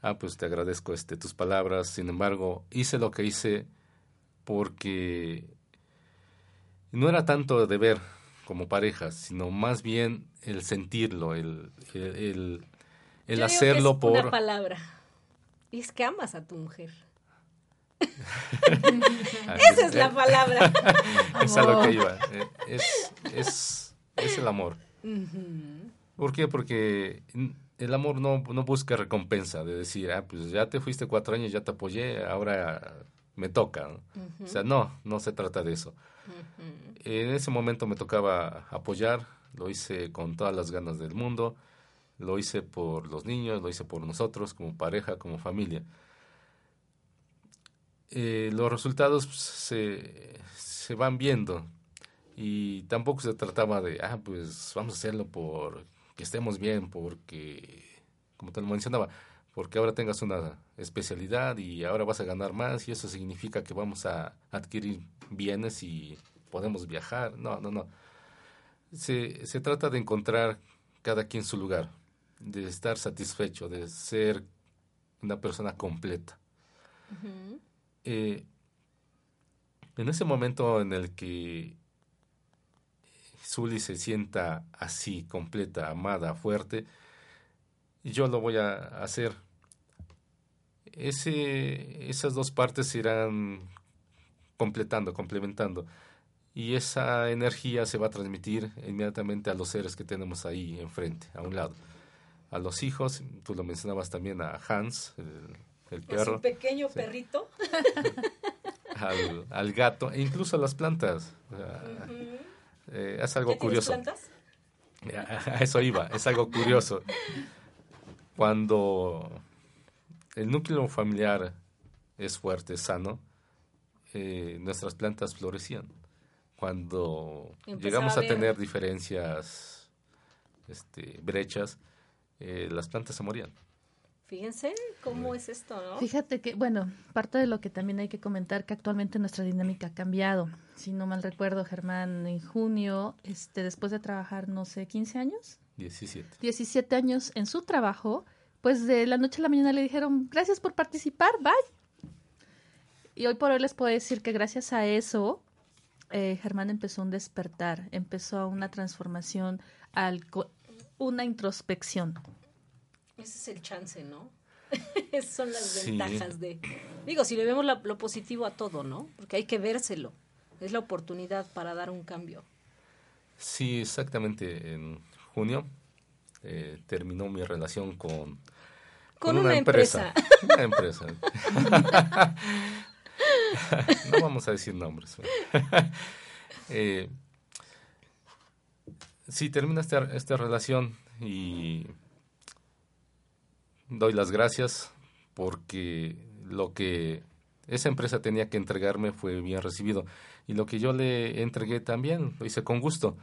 ah, pues te agradezco este, tus palabras, sin embargo, hice lo que hice porque no era tanto de ver como pareja, sino más bien el sentirlo, el, el, el- el hacerlo es por... Una palabra. Y es que amas a tu mujer. <laughs> Esa es la palabra. <laughs> es a lo que iba. Es, es, es el amor. ¿Por qué? Porque el amor no, no busca recompensa de decir, ah, pues ya te fuiste cuatro años, ya te apoyé, ahora me toca. ¿no? O sea, no, no se trata de eso. En ese momento me tocaba apoyar, lo hice con todas las ganas del mundo, lo hice por los niños, lo hice por nosotros, como pareja, como familia. Eh, los resultados pues, se, se van viendo Y tampoco se trataba de, ah, pues vamos a hacerlo por que estemos bien, porque, como te lo mencionaba, porque ahora tengas una especialidad y ahora vas a ganar más y eso significa que vamos a adquirir bienes y podemos viajar. No, no, no. Se, se trata de encontrar cada quien su lugar, de estar satisfecho, de ser una persona completa. Eh, en ese momento en el que Zully se sienta así, completa, amada, fuerte, yo lo voy a hacer. Esas dos partes se irán completando, complementando. Y esa energía se va a transmitir inmediatamente a los seres que tenemos ahí enfrente, a un lado. A los hijos, tú lo mencionabas también a Hans, el, perro. un pequeño perrito. <laughs> Al, al, gato, e incluso a las plantas. Eh, es algo curioso. plantas? A eso iba, es algo curioso. Cuando el núcleo familiar es fuerte, sano, eh, nuestras plantas florecían. Cuando llegamos a, tener diferencias, este, brechas, eh, las plantas se morían. Fíjense cómo es esto, ¿no? Fíjate que, bueno, parte de lo que también hay que comentar que actualmente nuestra dinámica ha cambiado. Si no mal recuerdo, Germán, en junio, este, después de trabajar, no sé, 15 años. 17. 17 años en su trabajo, pues de la noche a la mañana le dijeron, gracias por participar, bye. Y hoy por hoy les puedo decir que gracias a eso, eh, Germán empezó un despertar, empezó una transformación, al una introspección ese es el chance, ¿no? <laughs> Esas son las ventajas de... Digo, si le vemos lo positivo a todo, ¿no? Porque hay que vérselo. Es la oportunidad para dar un cambio. Sí, exactamente. En junio eh, terminó mi relación con... Con, una, empresa. <laughs> Una empresa. <laughs> no vamos a decir nombres. eh, sí, termina esta, esta relación y doy las gracias porque lo que esa empresa tenía que entregarme fue bien recibido y lo que yo le entregué también lo hice con gusto.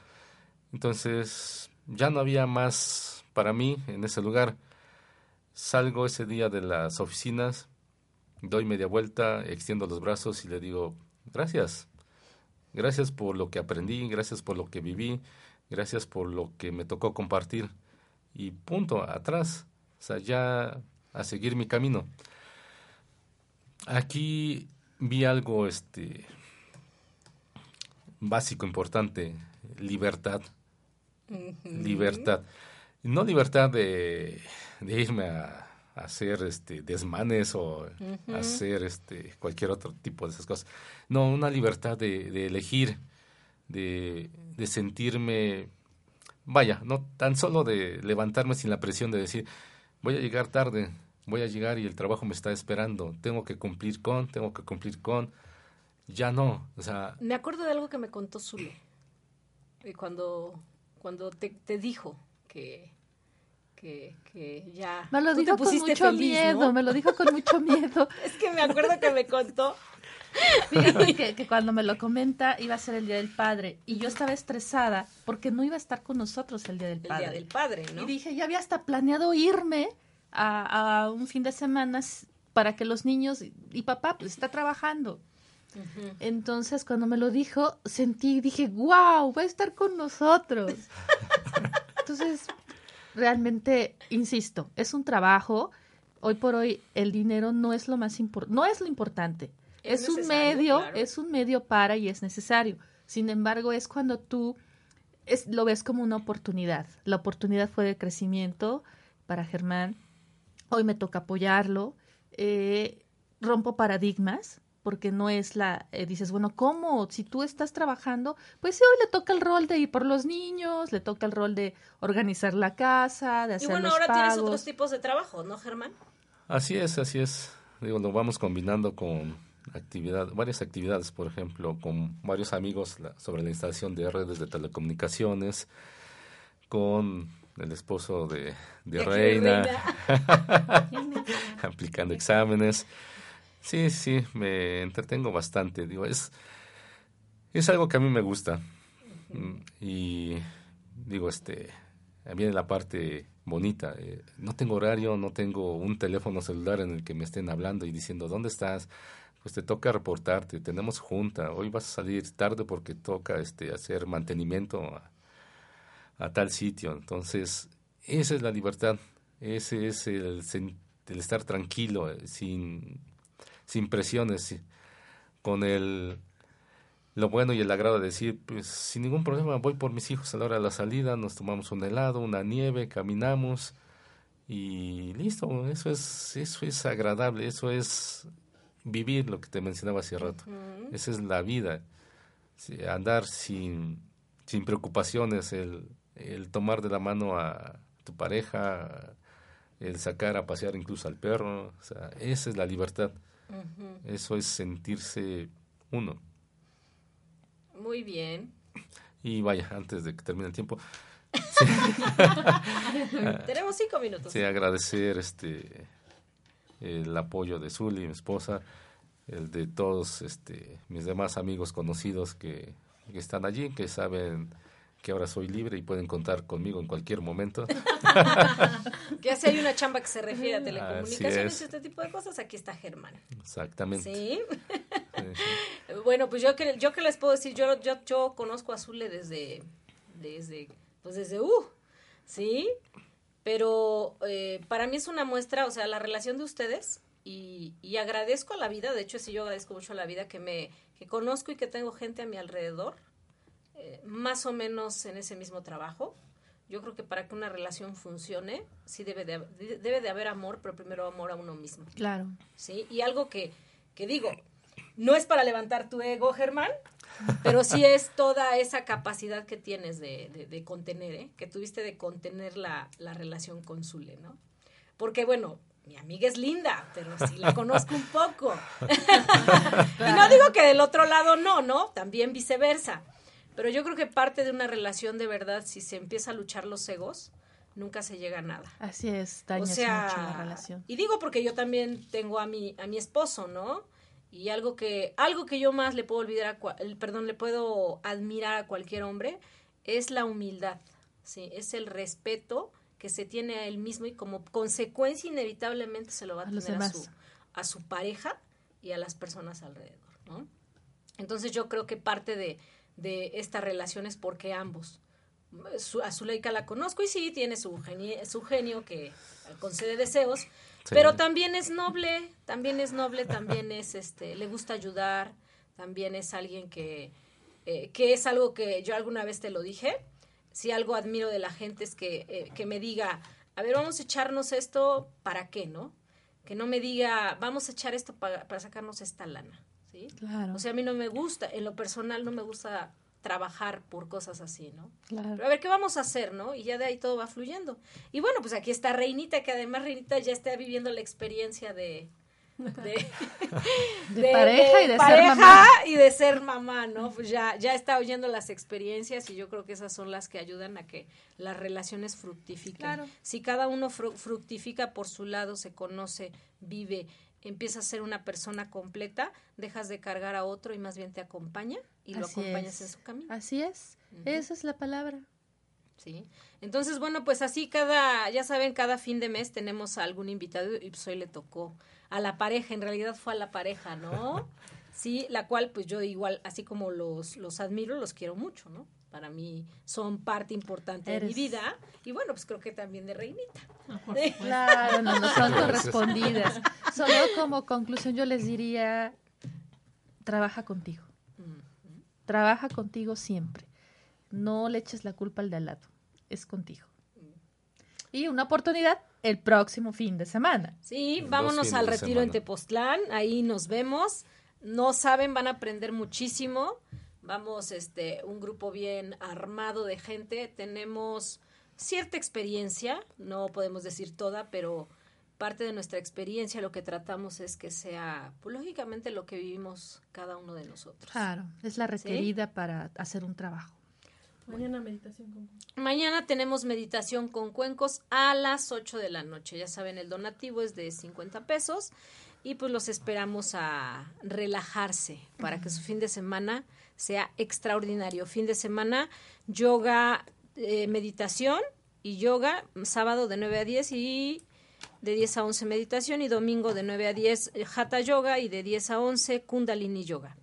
Entonces ya no había más para mí en ese lugar. Salgo ese día de las oficinas, doy media vuelta, extiendo los brazos y le digo, gracias. Gracias por lo que aprendí, gracias por lo que viví, gracias por lo que me tocó compartir. Y punto, atrás. Sea, ya a seguir mi camino. Aquí vi algo este básico, importante, libertad. Libertad. No libertad de, de irme a, hacer este desmanes o hacer este cualquier otro tipo de esas cosas. No, una libertad de, de elegir, de, de sentirme, vaya, no tan solo de levantarme sin la presión de decir, voy a llegar tarde, voy a llegar y el trabajo me está esperando, tengo que cumplir con, tengo que cumplir con, ya no, o sea... Me acuerdo de algo que me contó Zule, eh, cuando, cuando te, te dijo que, que, que, ya... Me lo dijo con mucho miedo, me lo dijo con mucho miedo. <laughs> es que me acuerdo que me contó. Fíjate que, que, cuando me lo comenta iba a ser el Día del Padre y yo estaba estresada porque no iba a estar con nosotros el Día del Padre. El Día del Padre, ¿no? Y dije, ya había hasta planeado irme a, a un fin de semana para que los niños y papá pues está trabajando. Entonces, cuando me lo dijo, sentí, dije, wow, va a estar con nosotros. <laughs> Entonces, realmente, insisto, es un trabajo. Hoy por hoy, el dinero no es lo más importante, no es lo importante. Es, un medio, es un medio para y es necesario. Sin embargo, es cuando tú es, lo ves como una oportunidad. La oportunidad fue de crecimiento para Germán. Hoy me toca apoyarlo. Eh, rompo paradigmas porque no es la, eh, dices, bueno, ¿cómo? Si tú estás trabajando, pues sí, hoy le toca el rol de ir por los niños, le toca el rol de organizar la casa, de hacer Y bueno, ahora tienes otros tipos de trabajo, ¿no, Germán? Así es, así es. Digo, lo vamos combinando con actividad, varias actividades, por ejemplo, con varios amigos sobre la instalación de redes de telecomunicaciones, con el esposo de, de Reina, <laughs> aplicando exámenes. Sí, sí, me entretengo bastante. Digo, es, es algo que a mí me gusta. Y digo, este, viene la parte bonita. eh, no tengo horario, no tengo un teléfono celular en el que me estén hablando y diciendo, ¿dónde estás? Pues te toca reportarte, tenemos junta, hoy vas a salir tarde porque toca este, hacer mantenimiento a, a tal sitio. Entonces, esa es la libertad, ese es el, el estar tranquilo, eh, sin, sin presiones, con el lo bueno y el agrado de decir, pues sin ningún problema, voy por mis hijos a la hora de la salida, nos tomamos un helado, una nieve, caminamos y listo, eso es, eso es agradable, eso es vivir lo que te mencionaba hace rato. Esa es la vida, andar sin, sin preocupaciones, el, el tomar de la mano a tu pareja, el sacar a pasear incluso al perro, o sea, esa es la libertad, Eso es sentirse uno. Muy bien. Y vaya, antes de que termine el tiempo, <laughs> Tenemos cinco minutos. sí, agradecer este el apoyo de Zuli, mi esposa, el de todos este mis demás amigos conocidos que, que están allí, que saben que ahora soy libre y pueden contar conmigo en cualquier momento. <laughs> que si hay una chamba que se refiere a telecomunicaciones es. y este tipo de cosas, aquí está Germán. Exactamente. Sí. Sí, sí. <laughs> Bueno, pues yo que yo que les puedo decir, yo yo, yo conozco a Zule desde desde pues desde uh, sí, pero eh, para mí es una muestra, o sea, la relación de ustedes y, y agradezco a la vida, de hecho sí yo agradezco mucho a la vida que me que conozco y que tengo gente a mi alrededor eh, más o menos en ese mismo trabajo. Yo creo que para que una relación funcione, sí debe de, debe de haber amor, pero primero amor a uno mismo. Claro. ¿sí? Y algo que, que digo, no es para levantar tu ego, Germán, pero sí <laughs> es toda esa capacidad que tienes de, de- de contener, ¿eh? que tuviste de contener la, la relación con Zule, ¿no? Porque, bueno, mi amiga es linda, pero sí la conozco un poco. <laughs> <laughs> y no digo que del otro lado no, ¿no? También viceversa. Pero yo creo que parte de una relación de verdad, si se empieza a luchar los egos, nunca se llega a nada. Así es, O sea, mucho la relación. Y digo porque yo también tengo a mi, a mi esposo, ¿no? Y algo que, algo que yo más le puedo olvidar a perdón, le puedo admirar a cualquier hombre es la humildad, ¿sí? Es el respeto que se tiene a él mismo y como consecuencia inevitablemente se lo va a, A tener a su, a su pareja y a las personas alrededor, ¿no? Entonces yo creo que parte de, de esta relación es porque ambos, su, a Zuleika la conozco y sí, tiene su genio, su genio que concede deseos, Sí. pero también es noble, también es noble, también es, este, le gusta ayudar, también es alguien que, eh, que es algo que yo alguna vez te lo dije, si algo admiro de la gente es que, eh, que me diga, a ver, vamos a echarnos esto, ¿para qué, no? Que no me diga, vamos a echar esto para, para sacarnos esta lana, ¿sí? Claro. O sea, a mí no me gusta, en lo personal no me gusta trabajar por cosas así, ¿no? Claro. Pero a ver, ¿qué vamos a hacer, no? Y ya de ahí todo va fluyendo. Y bueno, pues aquí está Reinita, que además Reinita ya está viviendo la experiencia de... De, <laughs> De pareja y de ser pareja mamá. y de ser mamá, ¿no? Pues ya, ya está oyendo las experiencias y yo creo que esas son las que ayudan a que las relaciones fructifiquen. Claro. Si cada uno fru- fructifica por su lado, se conoce, vive, empieza a ser una persona completa, dejas de cargar a otro y más bien te acompaña y lo acompañas es. en su camino. Así es. Esa es la palabra. Sí. Entonces, bueno, pues así cada, ya saben, cada fin de mes tenemos a algún invitado y pues hoy le tocó a la pareja, en realidad fue a la pareja, ¿no? <laughs> Sí, la cual pues yo igual, así como los, los admiro, los quiero mucho, ¿no? Para mí son parte importante de mi vida y bueno, pues creo que también de Reinita. <laughs> Claro, no, no son correspondidas. Solo como conclusión yo les diría, trabaja contigo. Trabaja contigo siempre. No le eches la culpa al de al lado. Es contigo. Y una oportunidad el próximo fin de semana. Sí, vámonos al retiro en. Tepoztlán, ahí nos vemos. No saben, van a aprender muchísimo. Vamos, este, un grupo bien armado de gente. Tenemos cierta experiencia, no podemos decir toda, pero parte de nuestra experiencia lo que tratamos es que sea, pues, lógicamente, lo que vivimos cada uno de nosotros. Claro, es la requerida para hacer un trabajo. Mañana meditación con Mañana tenemos meditación con cuencos a las 8 de la noche. Ya saben, el donativo es de 50 pesos y pues los esperamos a relajarse para que su fin de semana sea extraordinario. Fin de semana, yoga, eh, meditación y yoga, sábado de 9 a 10 y de 10 a 11 meditación y domingo de 9 a 10 eh, hatha yoga y de 10 a 11 kundalini yoga.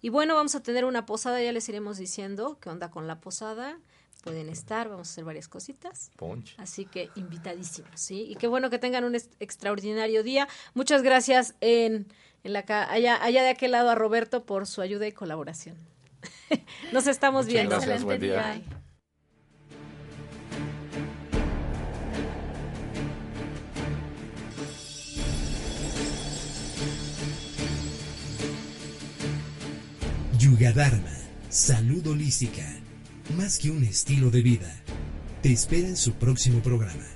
Y bueno, vamos a tener una posada, ya les iremos diciendo qué onda con la posada. Pueden estar, vamos a hacer varias cositas. Así que invitadísimos, ¿sí? Y qué bueno que tengan un extraordinario día. Muchas gracias en, en la allá, allá de aquel lado a Roberto por su ayuda y colaboración. <laughs> Nos estamos viendo. Gracias, buen día. Yuga Dharma, salud holística, más que un estilo de vida. Te espera en su próximo programa.